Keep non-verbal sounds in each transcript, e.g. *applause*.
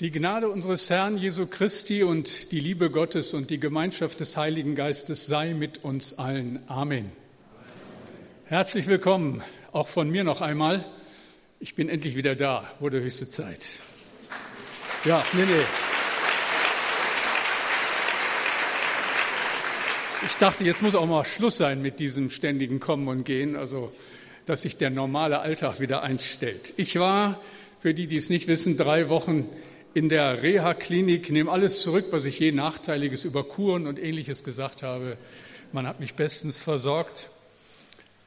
Die Gnade unseres Herrn Jesu Christi und die Liebe Gottes und die Gemeinschaft des Heiligen Geistes sei mit uns allen. Amen. Herzlich willkommen, auch von mir noch einmal. Ich bin endlich wieder da, wurde höchste Zeit. Ja, nee, nee. Ich dachte, jetzt muss auch mal Schluss sein mit diesem ständigen Kommen und Gehen, also dass sich der normale Alltag wieder einstellt. Ich war, für die, die es nicht wissen, drei Wochen in der Reha-Klinik, nehme alles zurück, was ich je Nachteiliges über Kuren und ähnliches gesagt habe. Man hat mich bestens versorgt.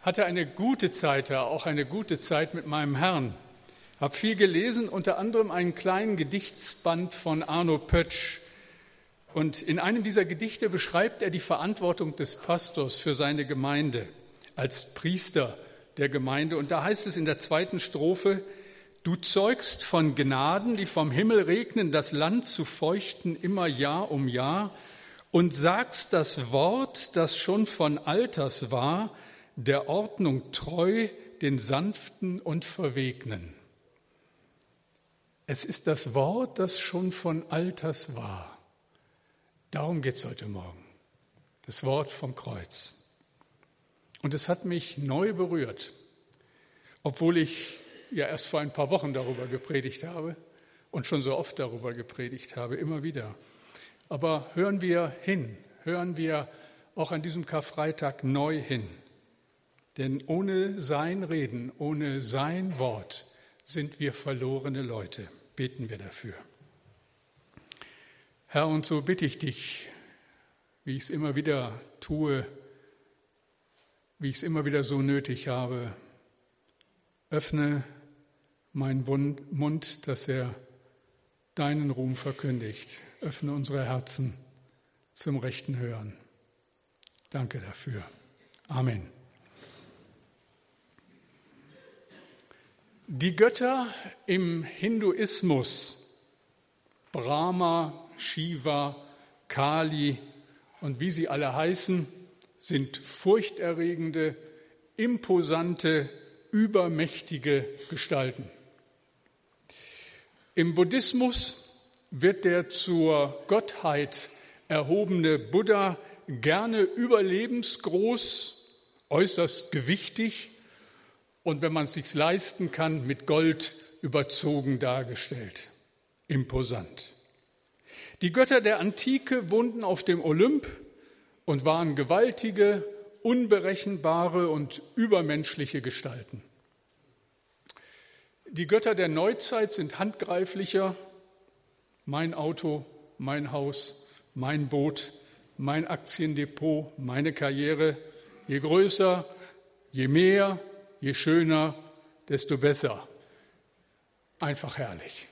Hatte eine gute Zeit da, auch eine gute Zeit mit meinem Herrn. Habe viel gelesen, unter anderem einen kleinen Gedichtsband von Arno Pötsch. Und in einem dieser Gedichte beschreibt er die Verantwortung des Pastors für seine Gemeinde als Priester der Gemeinde. Und da heißt es in der zweiten Strophe, Du zeugst von Gnaden, die vom Himmel regnen, das Land zu feuchten immer Jahr um Jahr und sagst das Wort, das schon von Alters war, der Ordnung treu, den Sanften und Verwegnen. Es ist das Wort, das schon von Alters war. Darum geht es heute Morgen. Das Wort vom Kreuz. Und es hat mich neu berührt, obwohl ich ja erst vor ein paar Wochen darüber gepredigt habe und schon so oft darüber gepredigt habe, immer wieder. Aber hören wir hin, hören wir auch an diesem Karfreitag neu hin. Denn ohne sein Reden, ohne sein Wort sind wir verlorene Leute. Beten wir dafür. Herr, und so bitte ich dich, wie ich es immer wieder tue, wie ich es immer wieder so nötig habe, öffne mein Mund, dass er deinen Ruhm verkündigt. Öffne unsere Herzen zum rechten Hören. Danke dafür. Amen. Die Götter im Hinduismus, Brahma, Shiva, Kali und wie sie alle heißen, sind furchterregende, imposante, übermächtige Gestalten. Im Buddhismus wird der zur Gottheit erhobene Buddha gerne überlebensgroß, äußerst gewichtig und wenn man es sich leisten kann, mit Gold überzogen dargestellt. Imposant. Die Götter der Antike wohnten auf dem Olymp und waren gewaltige, unberechenbare und übermenschliche Gestalten. Die Götter der Neuzeit sind handgreiflicher. Mein Auto, mein Haus, mein Boot, mein Aktiendepot, meine Karriere. Je größer, je mehr, je schöner, desto besser. Einfach herrlich.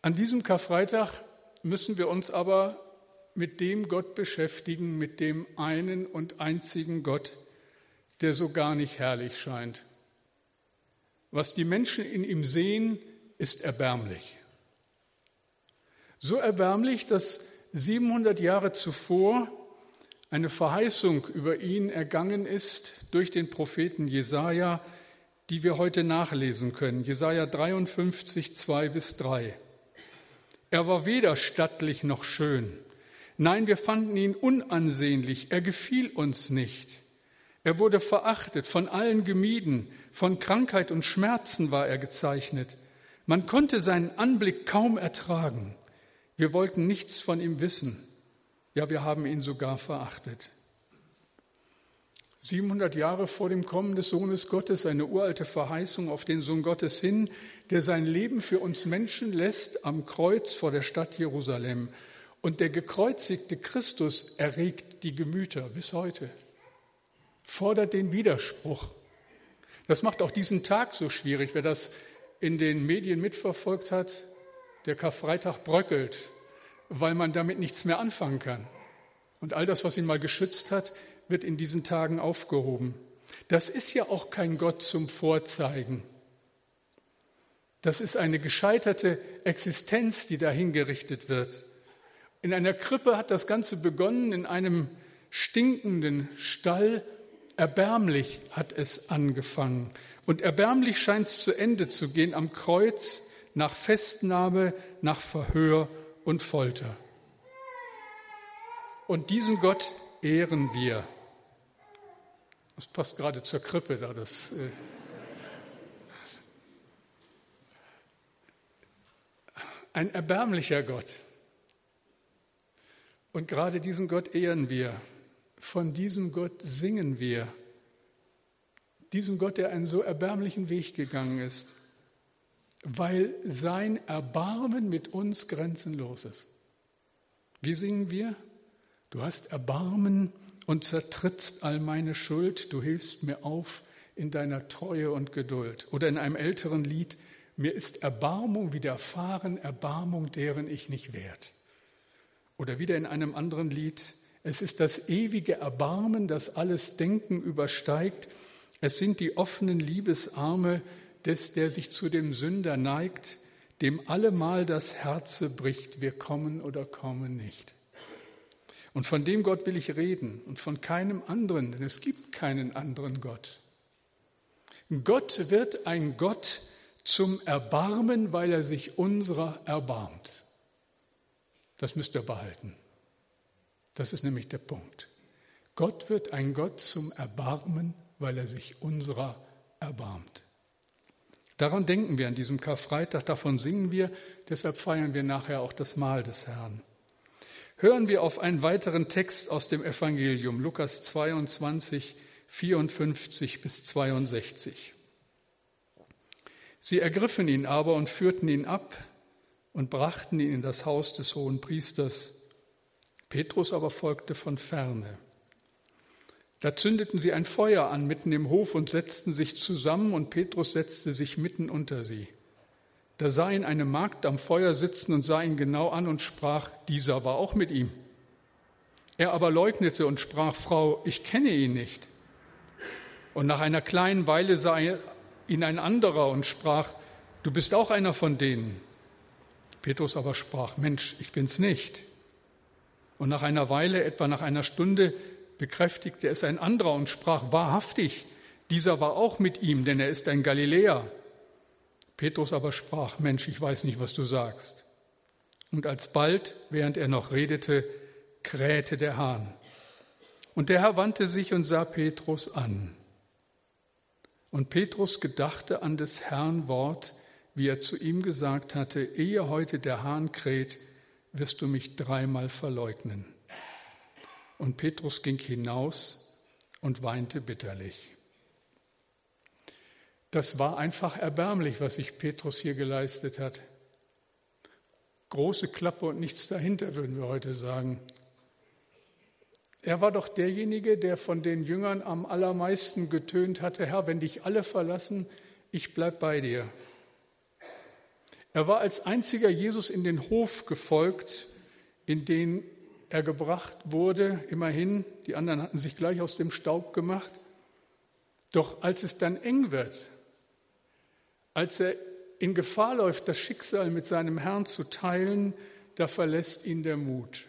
An diesem Karfreitag müssen wir uns aber mit dem Gott beschäftigen, mit dem einen und einzigen Gott, der so gar nicht herrlich scheint, was die Menschen in ihm sehen, ist erbärmlich. So erbärmlich, dass 700 Jahre zuvor eine Verheißung über ihn ergangen ist durch den Propheten Jesaja, die wir heute nachlesen können. Jesaja 53, 2 bis 3. Er war weder stattlich noch schön. Nein, wir fanden ihn unansehnlich. Er gefiel uns nicht. Er wurde verachtet, von allen gemieden, von Krankheit und Schmerzen war er gezeichnet. Man konnte seinen Anblick kaum ertragen. Wir wollten nichts von ihm wissen. Ja, wir haben ihn sogar verachtet. 700 Jahre vor dem Kommen des Sohnes Gottes, eine uralte Verheißung auf den Sohn Gottes hin, der sein Leben für uns Menschen lässt am Kreuz vor der Stadt Jerusalem. Und der gekreuzigte Christus erregt die Gemüter bis heute fordert den Widerspruch. Das macht auch diesen Tag so schwierig. Wer das in den Medien mitverfolgt hat, der Karfreitag bröckelt, weil man damit nichts mehr anfangen kann. Und all das, was ihn mal geschützt hat, wird in diesen Tagen aufgehoben. Das ist ja auch kein Gott zum Vorzeigen. Das ist eine gescheiterte Existenz, die dahingerichtet wird. In einer Krippe hat das Ganze begonnen, in einem stinkenden Stall Erbärmlich hat es angefangen. Und erbärmlich scheint es zu Ende zu gehen am Kreuz nach Festnahme, nach Verhör und Folter. Und diesen Gott ehren wir. Das passt gerade zur Krippe da, das. Äh ein erbärmlicher Gott. Und gerade diesen Gott ehren wir. Von diesem Gott singen wir. Diesem Gott, der einen so erbärmlichen Weg gegangen ist, weil sein Erbarmen mit uns grenzenlos ist. Wie singen wir? Du hast Erbarmen und zertrittst all meine Schuld, du hilfst mir auf in deiner Treue und Geduld. Oder in einem älteren Lied, mir ist Erbarmung widerfahren, Erbarmung, deren ich nicht wert. Oder wieder in einem anderen Lied, es ist das ewige Erbarmen, das alles Denken übersteigt. Es sind die offenen Liebesarme des, der sich zu dem Sünder neigt, dem allemal das Herze bricht, wir kommen oder kommen nicht. Und von dem Gott will ich reden und von keinem anderen, denn es gibt keinen anderen Gott. Gott wird ein Gott zum Erbarmen, weil er sich unserer erbarmt. Das müsst ihr behalten. Das ist nämlich der Punkt. Gott wird ein Gott zum Erbarmen, weil er sich unserer erbarmt. Daran denken wir an diesem Karfreitag, davon singen wir, deshalb feiern wir nachher auch das Mahl des Herrn hören wir auf einen weiteren Text aus dem Evangelium, Lukas 22, 54 bis 62. Sie ergriffen ihn aber und führten ihn ab und brachten ihn in das Haus des hohen Priesters. Petrus aber folgte von ferne. Da zündeten sie ein Feuer an mitten im Hof und setzten sich zusammen, und Petrus setzte sich mitten unter sie. Da sah ihn eine Magd am Feuer sitzen und sah ihn genau an und sprach, dieser war auch mit ihm. Er aber leugnete und sprach, Frau, ich kenne ihn nicht. Und nach einer kleinen Weile sah ihn ein anderer und sprach, du bist auch einer von denen. Petrus aber sprach, Mensch, ich bin's nicht. Und nach einer Weile, etwa nach einer Stunde, bekräftigte es ein anderer und sprach, wahrhaftig, dieser war auch mit ihm, denn er ist ein Galiläer. Petrus aber sprach, Mensch, ich weiß nicht, was du sagst. Und alsbald, während er noch redete, krähte der Hahn. Und der Herr wandte sich und sah Petrus an. Und Petrus gedachte an des Herrn Wort, wie er zu ihm gesagt hatte, ehe heute der Hahn kräht, wirst du mich dreimal verleugnen. Und Petrus ging hinaus und weinte bitterlich. Das war einfach erbärmlich, was sich Petrus hier geleistet hat. Große Klappe und nichts dahinter, würden wir heute sagen. Er war doch derjenige, der von den Jüngern am allermeisten getönt hatte, Herr, wenn dich alle verlassen, ich bleib bei dir. Er war als einziger Jesus in den Hof gefolgt, in den er gebracht wurde, immerhin, die anderen hatten sich gleich aus dem Staub gemacht. Doch als es dann eng wird, als er in Gefahr läuft, das Schicksal mit seinem Herrn zu teilen, da verlässt ihn der Mut.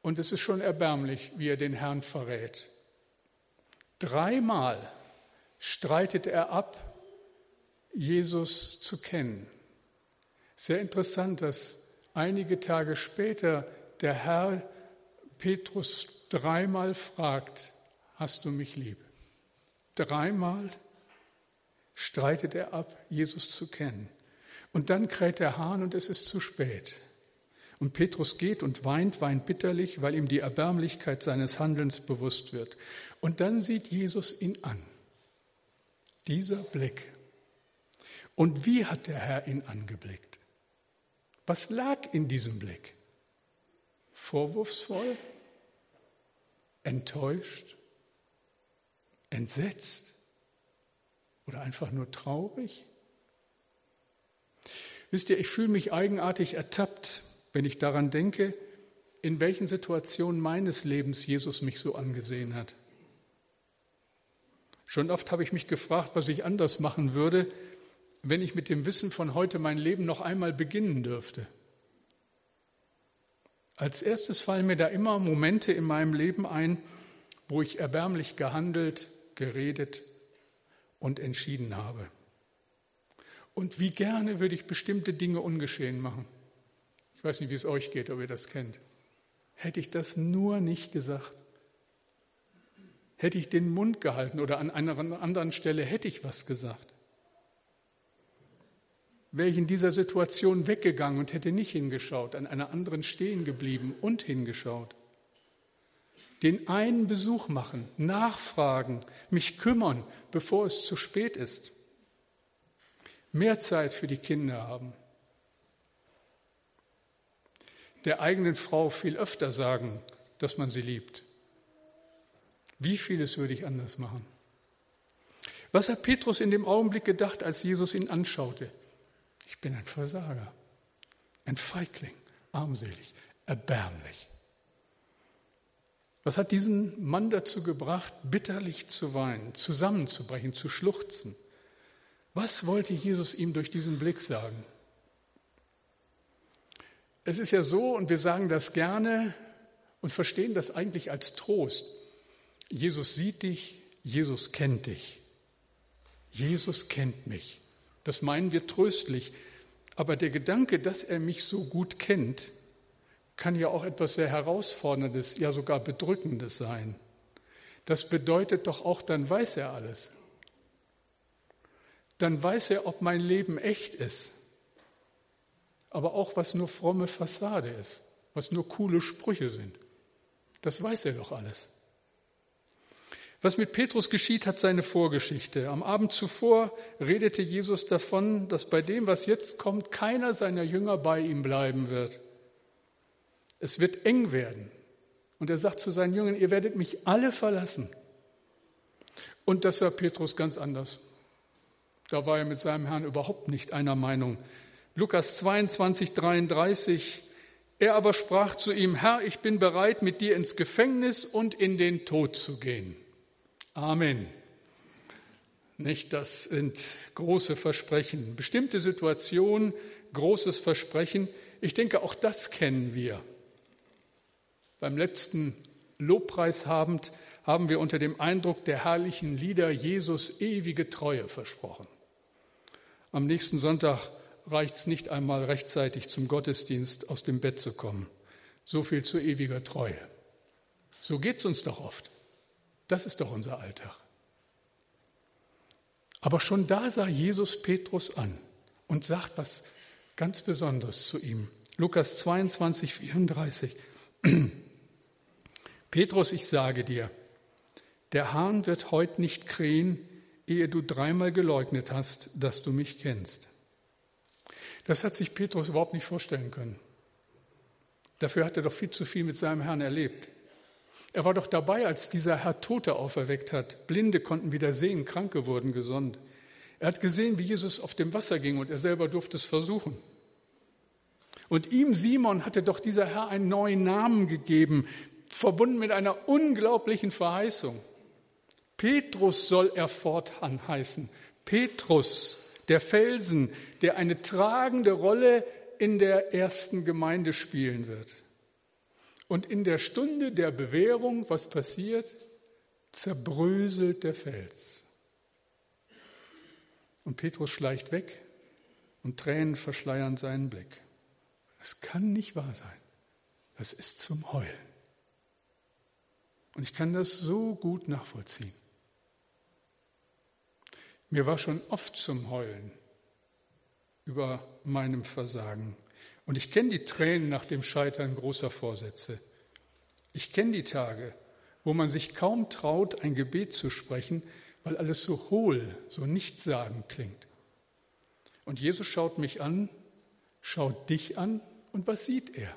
Und es ist schon erbärmlich, wie er den Herrn verrät. Dreimal streitet er ab, Jesus zu kennen. Sehr interessant, dass einige Tage später der Herr Petrus dreimal fragt, hast du mich lieb? Dreimal streitet er ab, Jesus zu kennen. Und dann kräht der Hahn und es ist zu spät. Und Petrus geht und weint, weint bitterlich, weil ihm die Erbärmlichkeit seines Handelns bewusst wird. Und dann sieht Jesus ihn an. Dieser Blick. Und wie hat der Herr ihn angeblickt? Was lag in diesem Blick? Vorwurfsvoll? Enttäuscht? Entsetzt? Oder einfach nur traurig? Wisst ihr, ich fühle mich eigenartig ertappt, wenn ich daran denke, in welchen Situationen meines Lebens Jesus mich so angesehen hat. Schon oft habe ich mich gefragt, was ich anders machen würde, wenn ich mit dem Wissen von heute mein Leben noch einmal beginnen dürfte. Als erstes fallen mir da immer Momente in meinem Leben ein, wo ich erbärmlich gehandelt, geredet und entschieden habe. Und wie gerne würde ich bestimmte Dinge ungeschehen machen. Ich weiß nicht, wie es euch geht, ob ihr das kennt. Hätte ich das nur nicht gesagt. Hätte ich den Mund gehalten oder an einer anderen Stelle hätte ich was gesagt. Wäre ich in dieser Situation weggegangen und hätte nicht hingeschaut, an einer anderen stehen geblieben und hingeschaut. Den einen Besuch machen, nachfragen, mich kümmern, bevor es zu spät ist. Mehr Zeit für die Kinder haben der eigenen Frau viel öfter sagen, dass man sie liebt. Wie vieles würde ich anders machen? Was hat Petrus in dem Augenblick gedacht, als Jesus ihn anschaute? Ich bin ein Versager, ein Feigling, armselig, erbärmlich. Was hat diesen Mann dazu gebracht, bitterlich zu weinen, zusammenzubrechen, zu schluchzen? Was wollte Jesus ihm durch diesen Blick sagen? Es ist ja so, und wir sagen das gerne und verstehen das eigentlich als Trost. Jesus sieht dich, Jesus kennt dich. Jesus kennt mich. Das meinen wir tröstlich. Aber der Gedanke, dass er mich so gut kennt, kann ja auch etwas sehr Herausforderndes, ja sogar Bedrückendes sein. Das bedeutet doch auch, dann weiß er alles. Dann weiß er, ob mein Leben echt ist aber auch was nur fromme Fassade ist, was nur coole Sprüche sind. Das weiß er doch alles. Was mit Petrus geschieht, hat seine Vorgeschichte. Am Abend zuvor redete Jesus davon, dass bei dem, was jetzt kommt, keiner seiner Jünger bei ihm bleiben wird. Es wird eng werden. Und er sagt zu seinen Jüngern, ihr werdet mich alle verlassen. Und das sah Petrus ganz anders. Da war er mit seinem Herrn überhaupt nicht einer Meinung. Lukas 22, 33. Er aber sprach zu ihm, Herr, ich bin bereit, mit dir ins Gefängnis und in den Tod zu gehen. Amen. Nicht, das sind große Versprechen. Bestimmte Situation, großes Versprechen. Ich denke, auch das kennen wir. Beim letzten Lobpreishabend haben wir unter dem Eindruck der herrlichen Lieder Jesus ewige Treue versprochen. Am nächsten Sonntag reicht es nicht einmal rechtzeitig zum Gottesdienst aus dem Bett zu kommen. So viel zu ewiger Treue. So geht es uns doch oft. Das ist doch unser Alltag. Aber schon da sah Jesus Petrus an und sagt was ganz Besonderes zu ihm. Lukas 22, 34. *clears throat* Petrus, ich sage dir, der Hahn wird heute nicht krähen, ehe du dreimal geleugnet hast, dass du mich kennst. Das hat sich Petrus überhaupt nicht vorstellen können. Dafür hat er doch viel zu viel mit seinem Herrn erlebt. Er war doch dabei, als dieser Herr Tote auferweckt hat. Blinde konnten wieder sehen, Kranke wurden gesund. Er hat gesehen, wie Jesus auf dem Wasser ging und er selber durfte es versuchen. Und ihm, Simon, hatte doch dieser Herr einen neuen Namen gegeben, verbunden mit einer unglaublichen Verheißung. Petrus soll er fortan heißen. Petrus, der Felsen, der eine tragende Rolle in der ersten Gemeinde spielen wird. Und in der Stunde der Bewährung, was passiert? Zerbröselt der Fels. Und Petrus schleicht weg und Tränen verschleiern seinen Blick. Das kann nicht wahr sein. Das ist zum Heulen. Und ich kann das so gut nachvollziehen. Mir war schon oft zum Heulen über meinem Versagen. Und ich kenne die Tränen nach dem Scheitern großer Vorsätze. Ich kenne die Tage, wo man sich kaum traut, ein Gebet zu sprechen, weil alles so hohl, so nichtssagend klingt. Und Jesus schaut mich an, schaut dich an und was sieht er?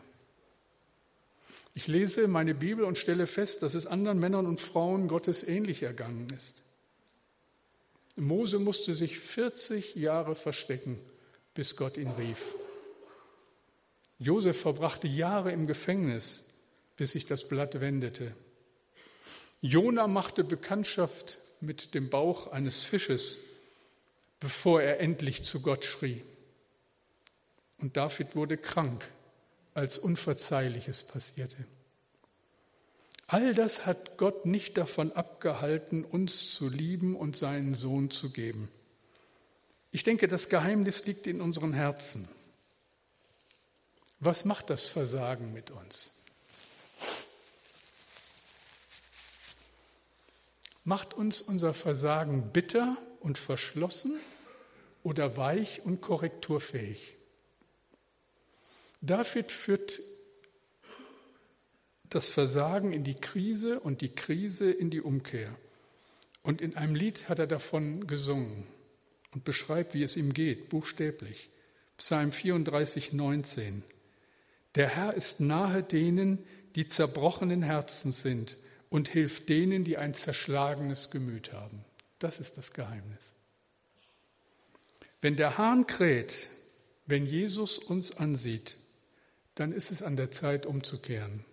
Ich lese meine Bibel und stelle fest, dass es anderen Männern und Frauen Gottes ähnlich ergangen ist. Mose musste sich 40 Jahre verstecken, bis Gott ihn rief. Josef verbrachte Jahre im Gefängnis, bis sich das Blatt wendete. Jona machte Bekanntschaft mit dem Bauch eines Fisches, bevor er endlich zu Gott schrie. Und David wurde krank, als Unverzeihliches passierte. All das hat Gott nicht davon abgehalten, uns zu lieben und seinen Sohn zu geben. Ich denke, das Geheimnis liegt in unseren Herzen. Was macht das Versagen mit uns? Macht uns unser Versagen bitter und verschlossen oder weich und korrekturfähig? David führt das Versagen in die Krise und die Krise in die Umkehr. Und in einem Lied hat er davon gesungen und beschreibt, wie es ihm geht, buchstäblich. Psalm 34, 19. Der Herr ist nahe denen, die zerbrochenen Herzens sind und hilft denen, die ein zerschlagenes Gemüt haben. Das ist das Geheimnis. Wenn der Hahn kräht, wenn Jesus uns ansieht, dann ist es an der Zeit umzukehren.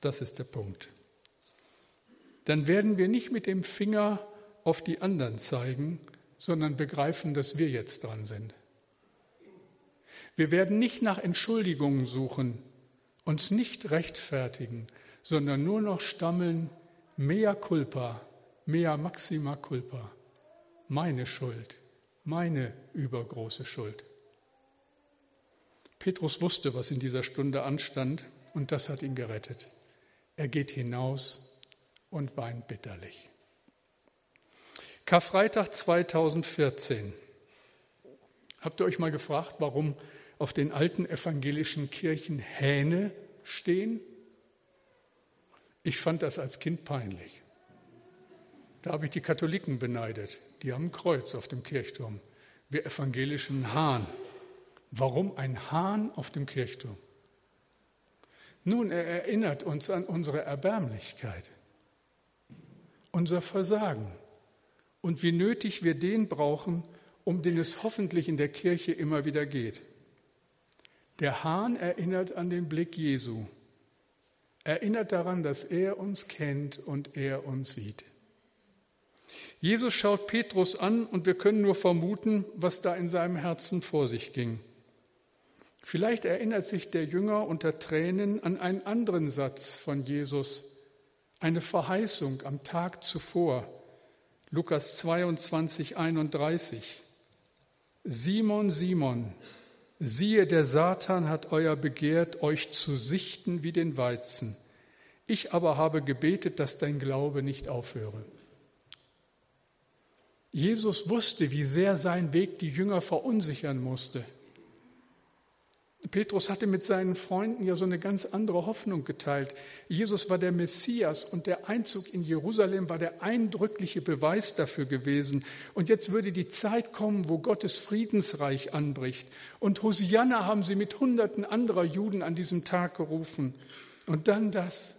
Das ist der Punkt. Dann werden wir nicht mit dem Finger auf die anderen zeigen, sondern begreifen, dass wir jetzt dran sind. Wir werden nicht nach Entschuldigungen suchen, uns nicht rechtfertigen, sondern nur noch stammeln, mea culpa, mea maxima culpa, meine Schuld, meine übergroße Schuld. Petrus wusste, was in dieser Stunde anstand, und das hat ihn gerettet. Er geht hinaus und weint bitterlich. Karfreitag 2014. Habt ihr euch mal gefragt, warum auf den alten evangelischen Kirchen Hähne stehen? Ich fand das als Kind peinlich. Da habe ich die Katholiken beneidet. Die haben ein Kreuz auf dem Kirchturm. Wir evangelischen Hahn. Warum ein Hahn auf dem Kirchturm? Nun, er erinnert uns an unsere Erbärmlichkeit, unser Versagen und wie nötig wir den brauchen, um den es hoffentlich in der Kirche immer wieder geht. Der Hahn erinnert an den Blick Jesu, erinnert daran, dass er uns kennt und er uns sieht. Jesus schaut Petrus an und wir können nur vermuten, was da in seinem Herzen vor sich ging. Vielleicht erinnert sich der Jünger unter Tränen an einen anderen Satz von Jesus, eine Verheißung am Tag zuvor, Lukas 22, 31. Simon, Simon, siehe, der Satan hat euer begehrt, euch zu sichten wie den Weizen. Ich aber habe gebetet, dass dein Glaube nicht aufhöre. Jesus wusste, wie sehr sein Weg die Jünger verunsichern musste. Petrus hatte mit seinen Freunden ja so eine ganz andere Hoffnung geteilt. Jesus war der Messias und der Einzug in Jerusalem war der eindrückliche Beweis dafür gewesen. Und jetzt würde die Zeit kommen, wo Gottes Friedensreich anbricht. Und Hosianna haben sie mit Hunderten anderer Juden an diesem Tag gerufen. Und dann das,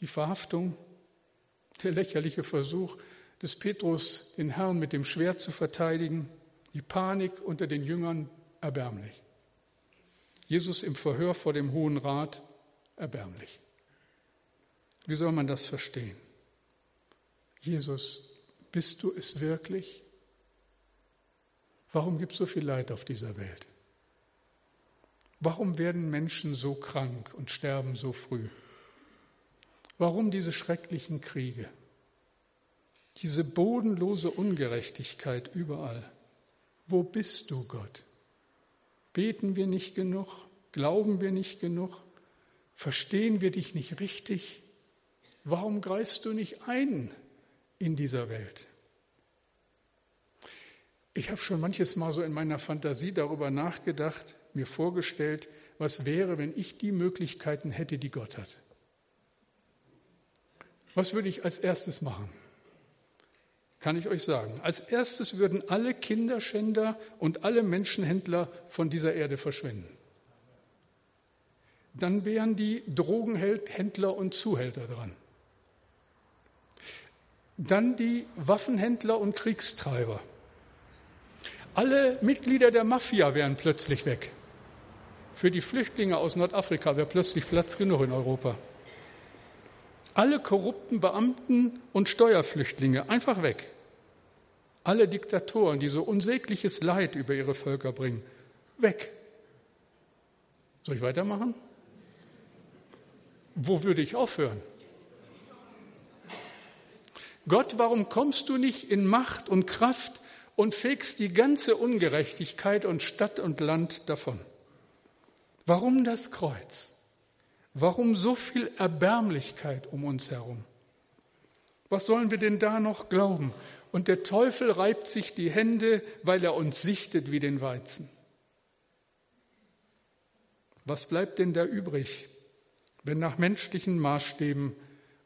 die Verhaftung, der lächerliche Versuch des Petrus, den Herrn mit dem Schwert zu verteidigen, die Panik unter den Jüngern, erbärmlich. Jesus im Verhör vor dem Hohen Rat, erbärmlich. Wie soll man das verstehen? Jesus, bist du es wirklich? Warum gibt es so viel Leid auf dieser Welt? Warum werden Menschen so krank und sterben so früh? Warum diese schrecklichen Kriege? Diese bodenlose Ungerechtigkeit überall. Wo bist du, Gott? Beten wir nicht genug? Glauben wir nicht genug? Verstehen wir dich nicht richtig? Warum greifst du nicht ein in dieser Welt? Ich habe schon manches Mal so in meiner Fantasie darüber nachgedacht, mir vorgestellt, was wäre, wenn ich die Möglichkeiten hätte, die Gott hat. Was würde ich als erstes machen? Kann ich euch sagen. Als erstes würden alle Kinderschänder und alle Menschenhändler von dieser Erde verschwinden. Dann wären die Drogenhändler und Zuhälter dran. Dann die Waffenhändler und Kriegstreiber. Alle Mitglieder der Mafia wären plötzlich weg. Für die Flüchtlinge aus Nordafrika wäre plötzlich Platz genug in Europa. Alle korrupten Beamten und Steuerflüchtlinge einfach weg. Alle Diktatoren, die so unsägliches Leid über ihre Völker bringen, weg. Soll ich weitermachen? Wo würde ich aufhören? Gott, warum kommst du nicht in Macht und Kraft und fegst die ganze Ungerechtigkeit und Stadt und Land davon? Warum das Kreuz? Warum so viel Erbärmlichkeit um uns herum? Was sollen wir denn da noch glauben? Und der Teufel reibt sich die Hände, weil er uns sichtet wie den Weizen. Was bleibt denn da übrig, wenn nach menschlichen Maßstäben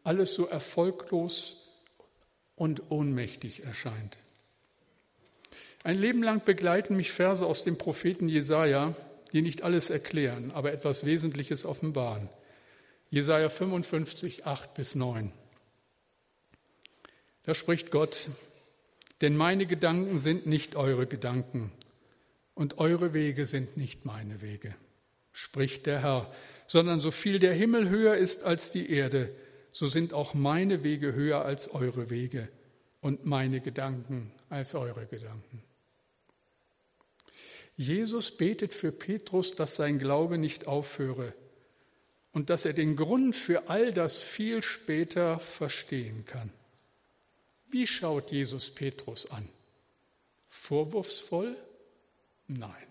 alles so erfolglos und ohnmächtig erscheint? Ein Leben lang begleiten mich Verse aus dem Propheten Jesaja, die nicht alles erklären, aber etwas Wesentliches offenbaren. Jesaja 55, 8 bis 9. Da spricht Gott, denn meine Gedanken sind nicht eure Gedanken und eure Wege sind nicht meine Wege, spricht der Herr, sondern so viel der Himmel höher ist als die Erde, so sind auch meine Wege höher als eure Wege und meine Gedanken als eure Gedanken. Jesus betet für Petrus, dass sein Glaube nicht aufhöre und dass er den Grund für all das viel später verstehen kann. Wie schaut Jesus Petrus an? Vorwurfsvoll? Nein.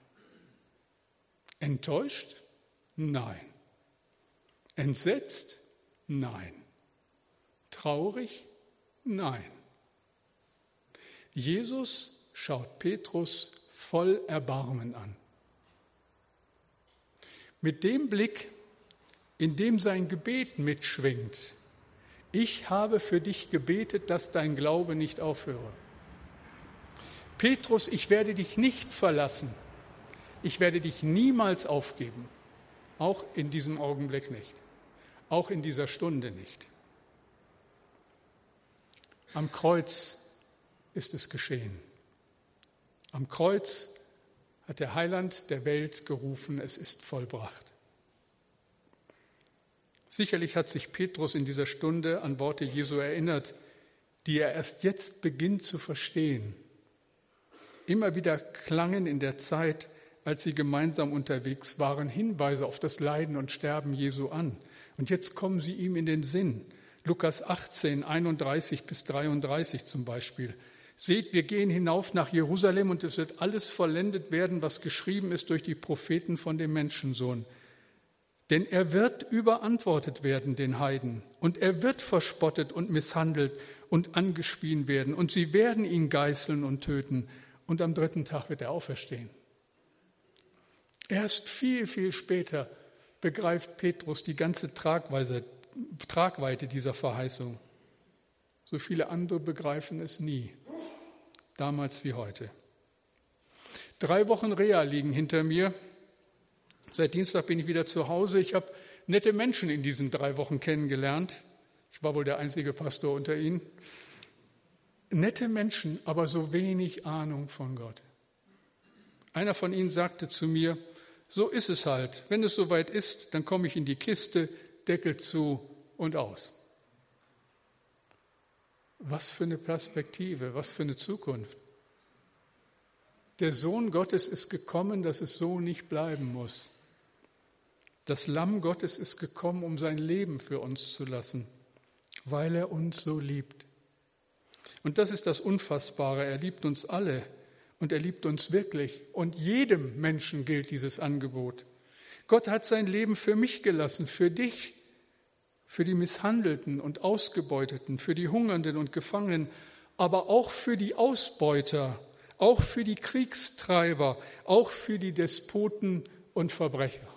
Enttäuscht? Nein. Entsetzt? Nein. Traurig? Nein. Jesus schaut Petrus voll Erbarmen an. Mit dem Blick, in dem sein Gebet mitschwingt, ich habe für dich gebetet, dass dein Glaube nicht aufhöre. Petrus, ich werde dich nicht verlassen. Ich werde dich niemals aufgeben. Auch in diesem Augenblick nicht. Auch in dieser Stunde nicht. Am Kreuz ist es geschehen. Am Kreuz hat der Heiland der Welt gerufen, es ist vollbracht. Sicherlich hat sich Petrus in dieser Stunde an Worte Jesu erinnert, die er erst jetzt beginnt zu verstehen. Immer wieder klangen in der Zeit, als sie gemeinsam unterwegs waren, Hinweise auf das Leiden und Sterben Jesu an. Und jetzt kommen sie ihm in den Sinn. Lukas 18, 31 bis 33 zum Beispiel. Seht, wir gehen hinauf nach Jerusalem und es wird alles vollendet werden, was geschrieben ist durch die Propheten von dem Menschensohn. Denn er wird überantwortet werden den Heiden und er wird verspottet und misshandelt und angespien werden und sie werden ihn geißeln und töten und am dritten Tag wird er auferstehen. Erst viel, viel später begreift Petrus die ganze Tragweite, Tragweite dieser Verheißung. So viele andere begreifen es nie damals wie heute. Drei Wochen Reha liegen hinter mir. Seit Dienstag bin ich wieder zu Hause. Ich habe nette Menschen in diesen drei Wochen kennengelernt. Ich war wohl der einzige Pastor unter ihnen. Nette Menschen, aber so wenig Ahnung von Gott. Einer von ihnen sagte zu mir, so ist es halt. Wenn es soweit ist, dann komme ich in die Kiste, Deckel zu und aus. Was für eine Perspektive, was für eine Zukunft. Der Sohn Gottes ist gekommen, dass es so nicht bleiben muss. Das Lamm Gottes ist gekommen, um sein Leben für uns zu lassen, weil er uns so liebt. Und das ist das Unfassbare. Er liebt uns alle und er liebt uns wirklich. Und jedem Menschen gilt dieses Angebot. Gott hat sein Leben für mich gelassen, für dich für die Misshandelten und Ausgebeuteten, für die Hungernden und Gefangenen, aber auch für die Ausbeuter, auch für die Kriegstreiber, auch für die Despoten und Verbrecher.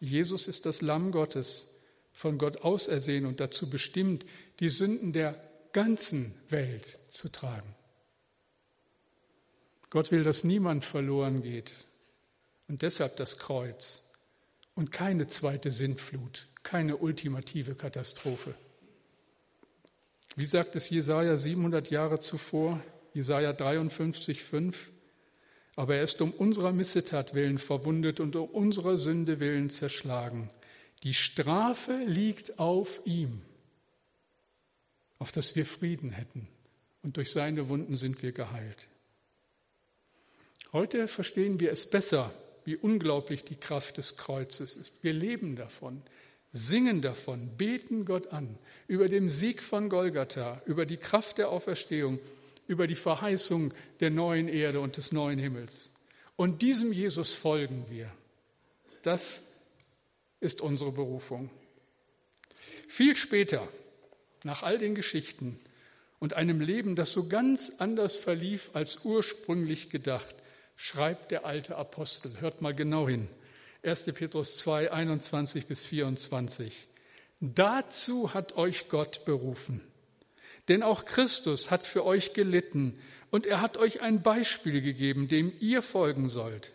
Jesus ist das Lamm Gottes, von Gott ausersehen und dazu bestimmt, die Sünden der ganzen Welt zu tragen. Gott will, dass niemand verloren geht und deshalb das Kreuz und keine zweite Sintflut, keine ultimative Katastrophe. Wie sagt es Jesaja 700 Jahre zuvor, Jesaja 53, 5? Aber er ist um unserer Missetat willen verwundet und um unserer Sünde willen zerschlagen. Die Strafe liegt auf ihm, auf dass wir Frieden hätten. Und durch seine Wunden sind wir geheilt. Heute verstehen wir es besser, wie unglaublich die Kraft des Kreuzes ist. Wir leben davon. singen davon, beten Gott an, über den Sieg von Golgatha, über die Kraft der Auferstehung, über die Verheißung der neuen Erde und des neuen Himmels. Und diesem Jesus folgen wir. Das ist unsere Berufung. Viel später, nach all den Geschichten und einem Leben, das so ganz anders verlief als ursprünglich gedacht, schreibt der alte Apostel. Hört mal genau hin. 1. Petrus 2, 21 bis 24. Dazu hat euch Gott berufen. Denn auch Christus hat für euch gelitten und er hat euch ein Beispiel gegeben, dem ihr folgen sollt.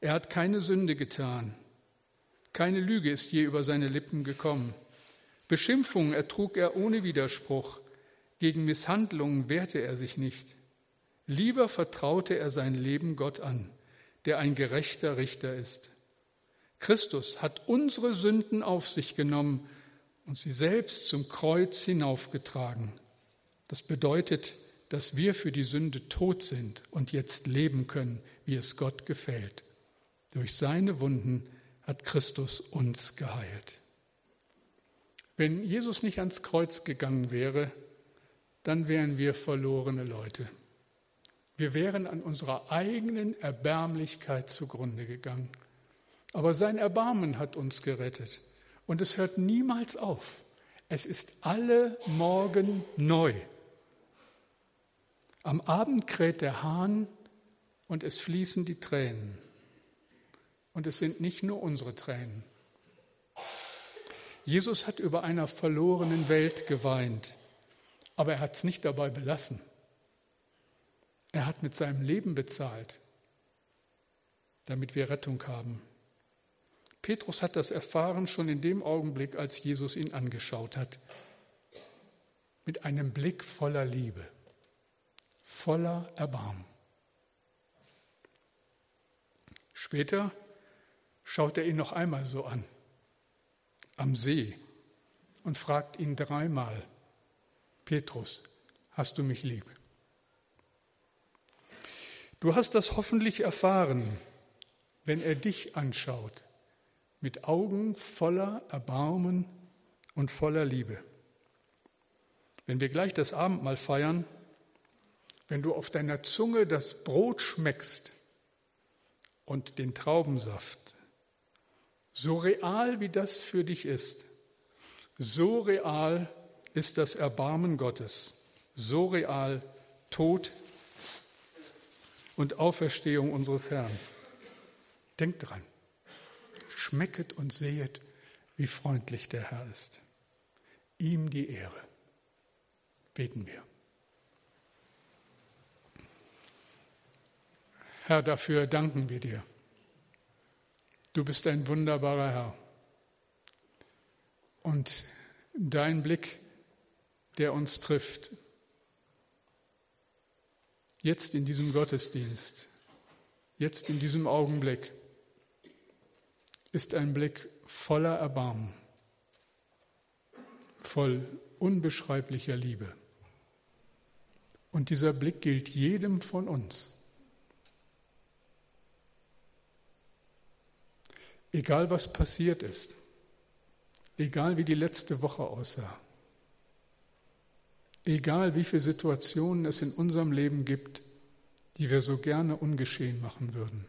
Er hat keine Sünde getan. Keine Lüge ist je über seine Lippen gekommen. Beschimpfungen ertrug er ohne Widerspruch. Gegen Misshandlungen wehrte er sich nicht. Lieber vertraute er sein Leben Gott an, der ein gerechter Richter ist. Christus hat unsere Sünden auf sich genommen und sie selbst zum Kreuz hinaufgetragen. Das bedeutet, dass wir für die Sünde tot sind und jetzt leben können, wie es Gott gefällt. Durch seine Wunden hat Christus uns geheilt. Wenn Jesus nicht ans Kreuz gegangen wäre, dann wären wir verlorene Leute. Wir wären an unserer eigenen Erbärmlichkeit zugrunde gegangen. Aber sein Erbarmen hat uns gerettet. Und es hört niemals auf. Es ist alle Morgen neu. Am Abend kräht der Hahn und es fließen die Tränen. Und es sind nicht nur unsere Tränen. Jesus hat über einer verlorenen Welt geweint, aber er hat es nicht dabei belassen. Er hat mit seinem Leben bezahlt, damit wir Rettung haben. Petrus hat das erfahren schon in dem Augenblick, als Jesus ihn angeschaut hat, mit einem Blick voller Liebe voller Erbarmen. Später schaut er ihn noch einmal so an, am See, und fragt ihn dreimal, Petrus, hast du mich lieb? Du hast das hoffentlich erfahren, wenn er dich anschaut, mit Augen voller Erbarmen und voller Liebe. Wenn wir gleich das Abendmahl feiern, wenn du auf deiner Zunge das Brot schmeckst und den Traubensaft, so real wie das für dich ist, so real ist das Erbarmen Gottes, so real Tod und Auferstehung unseres Herrn. Denkt dran, schmecket und sehet, wie freundlich der Herr ist. Ihm die Ehre. Beten wir. Herr, dafür danken wir dir. Du bist ein wunderbarer Herr. Und dein Blick, der uns trifft, jetzt in diesem Gottesdienst, jetzt in diesem Augenblick, ist ein Blick voller Erbarmen, voll unbeschreiblicher Liebe. Und dieser Blick gilt jedem von uns. Egal was passiert ist, egal wie die letzte Woche aussah, egal wie viele Situationen es in unserem Leben gibt, die wir so gerne ungeschehen machen würden.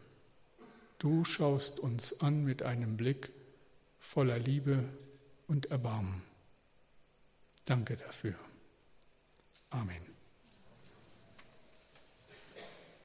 Du schaust uns an mit einem Blick voller Liebe und Erbarmen. Danke dafür. Amen.